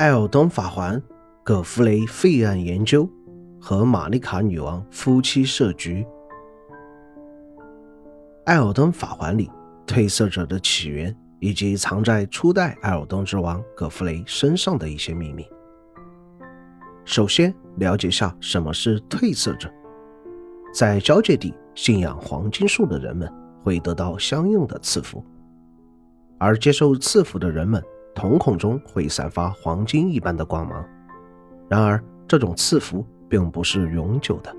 艾尔登法环、葛弗雷废案研究和玛丽卡女王夫妻设局。艾尔登法环里褪色者的起源以及藏在初代艾尔登之王葛弗雷身上的一些秘密。首先，了解下什么是褪色者。在交界地信仰黄金树的人们会得到相应的赐福，而接受赐福的人们瞳孔中会散发黄金一般的光芒。然而，这种赐福并不是永久的，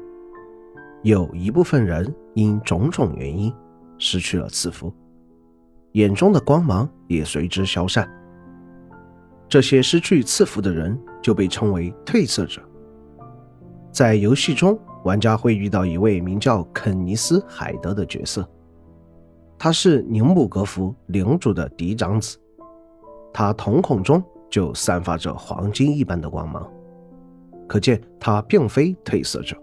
有一部分人因种种原因失去了赐福，眼中的光芒也随之消散。这些失去赐福的人就被称为褪色者。在游戏中，玩家会遇到一位名叫肯尼斯·海德的角色，他是宁姆格福领主的嫡长子，他瞳孔中就散发着黄金一般的光芒，可见他并非褪色者，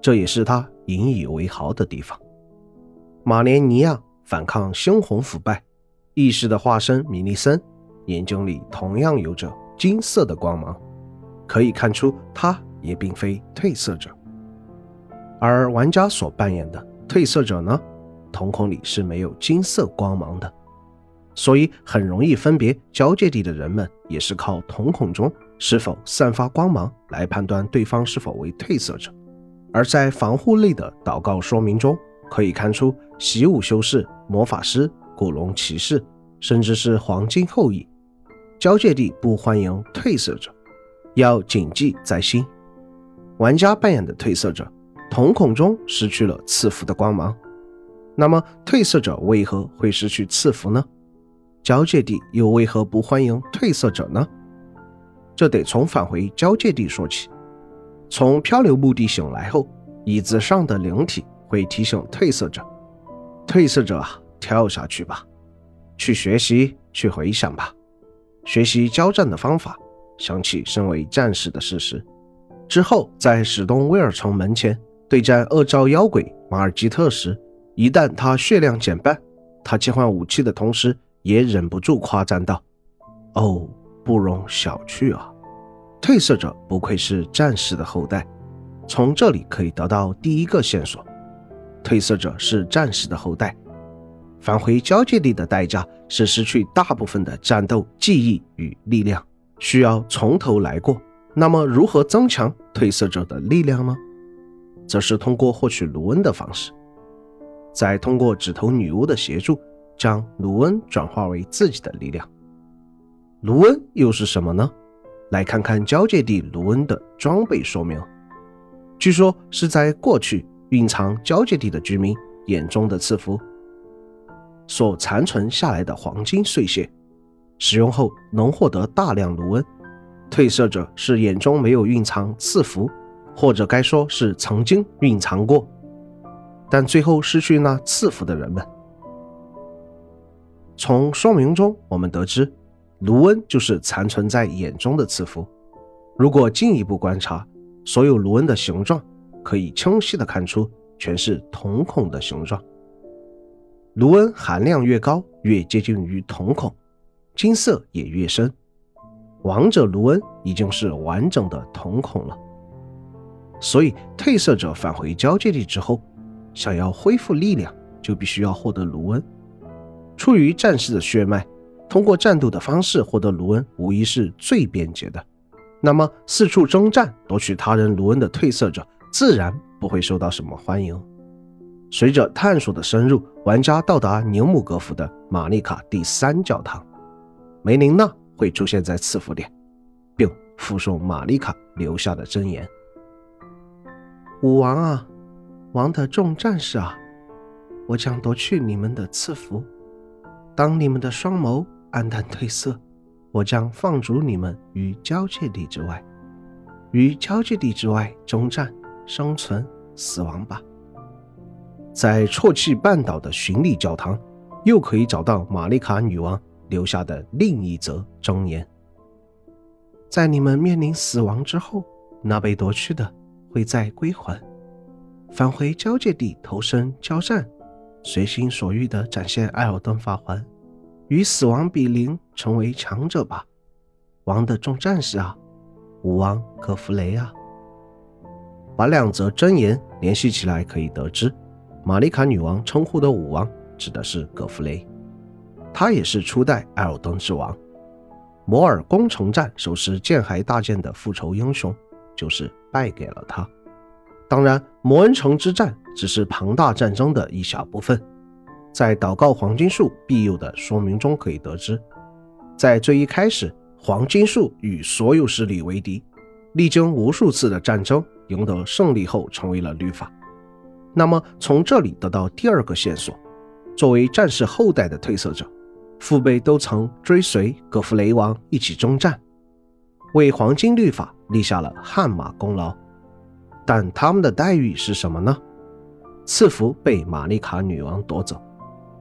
这也是他引以为豪的地方。马连尼亚反抗猩红腐败，意识的化身米利森，眼睛里同样有着金色的光芒，可以看出他也并非褪色者。而玩家所扮演的褪色者呢，瞳孔里是没有金色光芒的，所以很容易分别交界地的人们也是靠瞳孔中是否散发光芒来判断对方是否为褪色者。而在防护类的祷告说明中，可以看出习武修士、魔法师、古龙骑士，甚至是黄金后裔，交界地不欢迎褪色者，要谨记在心。玩家扮演的褪色者。瞳孔中失去了赐福的光芒，那么褪色者为何会失去赐福呢？交界地又为何不欢迎褪色者呢？这得从返回交界地说起。从漂流墓地醒来后，椅子上的灵体会提醒褪色者：“褪色者啊，跳下去吧，去学习，去回想吧，学习交战的方法，想起身为战士的事实。”之后，在史东威尔城门前。对战恶兆妖鬼马尔基特时，一旦他血量减半，他切换武器的同时也忍不住夸赞道：“哦，不容小觑啊！褪色者不愧是战士的后代。”从这里可以得到第一个线索：褪色者是战士的后代。返回交界地的代价是失去大部分的战斗记忆与力量，需要从头来过。那么，如何增强褪色者的力量呢？则是通过获取卢恩的方式，再通过指头女巫的协助，将卢恩转化为自己的力量。卢恩又是什么呢？来看看交界地卢恩的装备说明。据说是在过去蕴藏交界地的居民眼中的赐福所残存下来的黄金碎屑，使用后能获得大量卢恩。褪色者是眼中没有蕴藏赐福。或者该说是曾经蕴藏过，但最后失去那赐福的人们。从说明中我们得知，卢恩就是残存在眼中的赐福。如果进一步观察，所有卢恩的形状可以清晰的看出，全是瞳孔的形状。卢恩含量越高，越接近于瞳孔，金色也越深。王者卢恩已经是完整的瞳孔了。所以，褪色者返回交界地之后，想要恢复力量，就必须要获得卢恩。出于战士的血脉，通过战斗的方式获得卢恩，无疑是最便捷的。那么，四处征战夺取他人卢恩的褪色者，自然不会受到什么欢迎。随着探索的深入，玩家到达宁姆格福的玛丽卡第三教堂，梅琳娜会出现在赐福点，并附送玛丽卡留下的箴言。武王啊，王的众战士啊，我将夺去你们的赐福。当你们的双眸黯淡褪色，我将放逐你们于交界地之外，于交界地之外征战、生存、死亡吧。在啜泣半岛的巡礼教堂，又可以找到玛丽卡女王留下的另一则箴言：在你们面临死亡之后，那被夺去的。会再归还，返回交界地投身交战，随心所欲地展现艾尔登法环，与死亡比邻，成为强者吧。王的众战士啊，武王葛弗雷啊。把两则箴言联系起来，可以得知，玛丽卡女王称呼的武王指的是葛弗雷，他也是初代艾尔登之王。摩尔攻城战手持剑骸大剑的复仇英雄，就是败给了他。当然，摩恩城之战只是庞大战争的一小部分。在祷告黄金树庇佑的说明中可以得知，在最一开始，黄金树与所有势力为敌，历经无数次的战争。赢得胜利后成为了律法。那么从这里得到第二个线索：作为战士后代的褪色者，父辈都曾追随葛弗雷王一起征战，为黄金律法立下了汗马功劳。但他们的待遇是什么呢？赐福被玛丽卡女王夺走，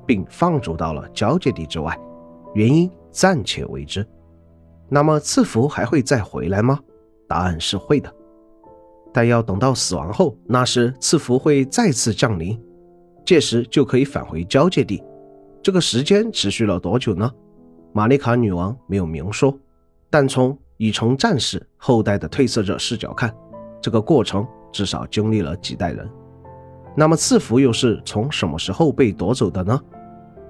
并放逐到了交界地之外，原因暂且未知。那么赐福还会再回来吗？答案是会的。但要等到死亡后，那时赐福会再次降临，届时就可以返回交界地。这个时间持续了多久呢？玛丽卡女王没有明说，但从已成战士后代的褪色者视角看，这个过程至少经历了几代人。那么赐福又是从什么时候被夺走的呢？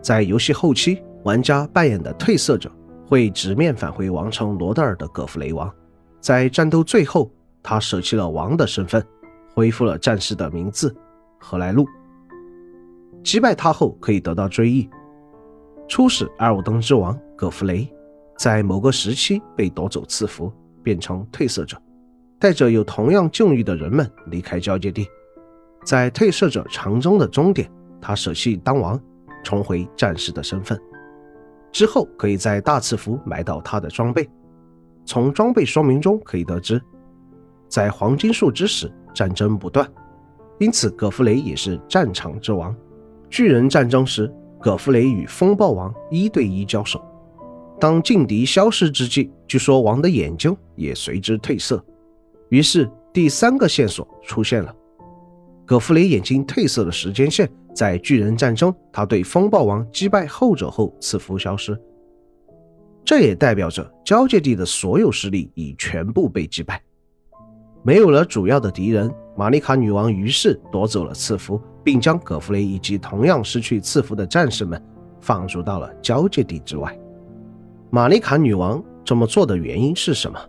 在游戏后期，玩家扮演的褪色者会直面返回王城罗德尔的葛弗雷王，在战斗最后。他舍弃了王的身份，恢复了战士的名字何来路。击败他后可以得到追忆。初始艾尔登之王葛弗雷，在某个时期被夺走赐福，变成褪色者，带着有同样境遇的人们离开交界地。在褪色者长征的终点，他舍弃当王，重回战士的身份。之后可以在大赐福买到他的装备。从装备说明中可以得知。在黄金树之时，战争不断，因此葛弗雷也是战场之王。巨人战争时，葛弗雷与风暴王一对一交手。当劲敌消失之际，据说王的眼睛也随之褪色。于是第三个线索出现了：葛弗雷眼睛褪色的时间线在巨人战争，他对风暴王击败后者后赐福消失。这也代表着交界地的所有势力已全部被击败。没有了主要的敌人，玛丽卡女王于是夺走了赐福，并将葛弗雷以及同样失去赐福的战士们放逐到了交界地之外。玛丽卡女王这么做的原因是什么？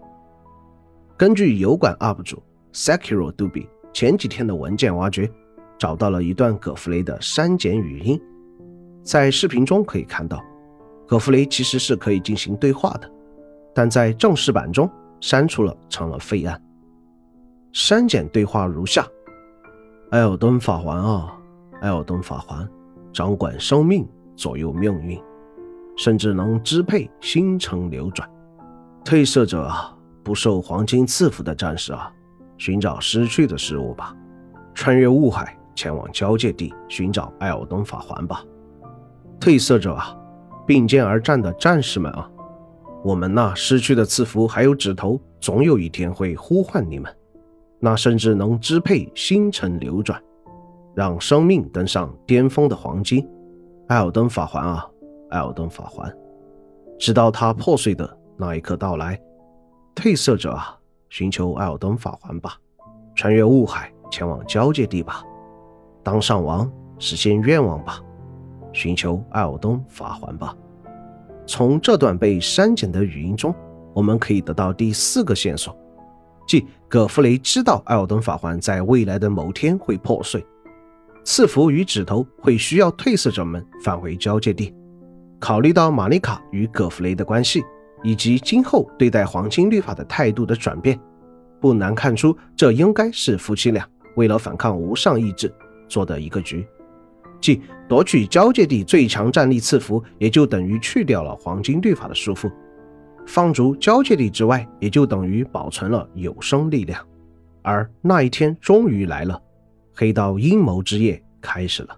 根据油管 UP 主 Sakiro Dubi 前几天的文件挖掘，找到了一段葛弗雷的删减语音。在视频中可以看到，葛弗雷其实是可以进行对话的，但在正式版中删除了，成了废案。删减对话如下：艾尔登法环啊，艾尔登法环，掌管生命，左右命运，甚至能支配星辰流转。褪色者啊，不受黄金赐福的战士啊，寻找失去的事物吧，穿越雾海，前往交界地寻找艾尔登法环吧。褪色者啊，并肩而战的战士们啊，我们那失去的赐福还有指头，总有一天会呼唤你们。那甚至能支配星辰流转，让生命登上巅峰的黄金，艾尔登法环啊，艾尔登法环，直到它破碎的那一刻到来，褪色者啊，寻求艾尔登法环吧，穿越雾海前往交界地吧，当上王实现愿望吧，寻求艾尔登法环吧。从这段被删减的语音中，我们可以得到第四个线索。即葛弗雷知道艾尔登法环在未来的某天会破碎，赐福与指头会需要褪色者们返回交界地。考虑到玛丽卡与葛弗雷的关系，以及今后对待黄金律法的态度的转变，不难看出这应该是夫妻俩为了反抗无上意志做的一个局。即夺取交界地最强战力赐福，也就等于去掉了黄金律法的束缚。放逐交界地之外，也就等于保存了有生力量，而那一天终于来了，黑道阴谋之夜开始了。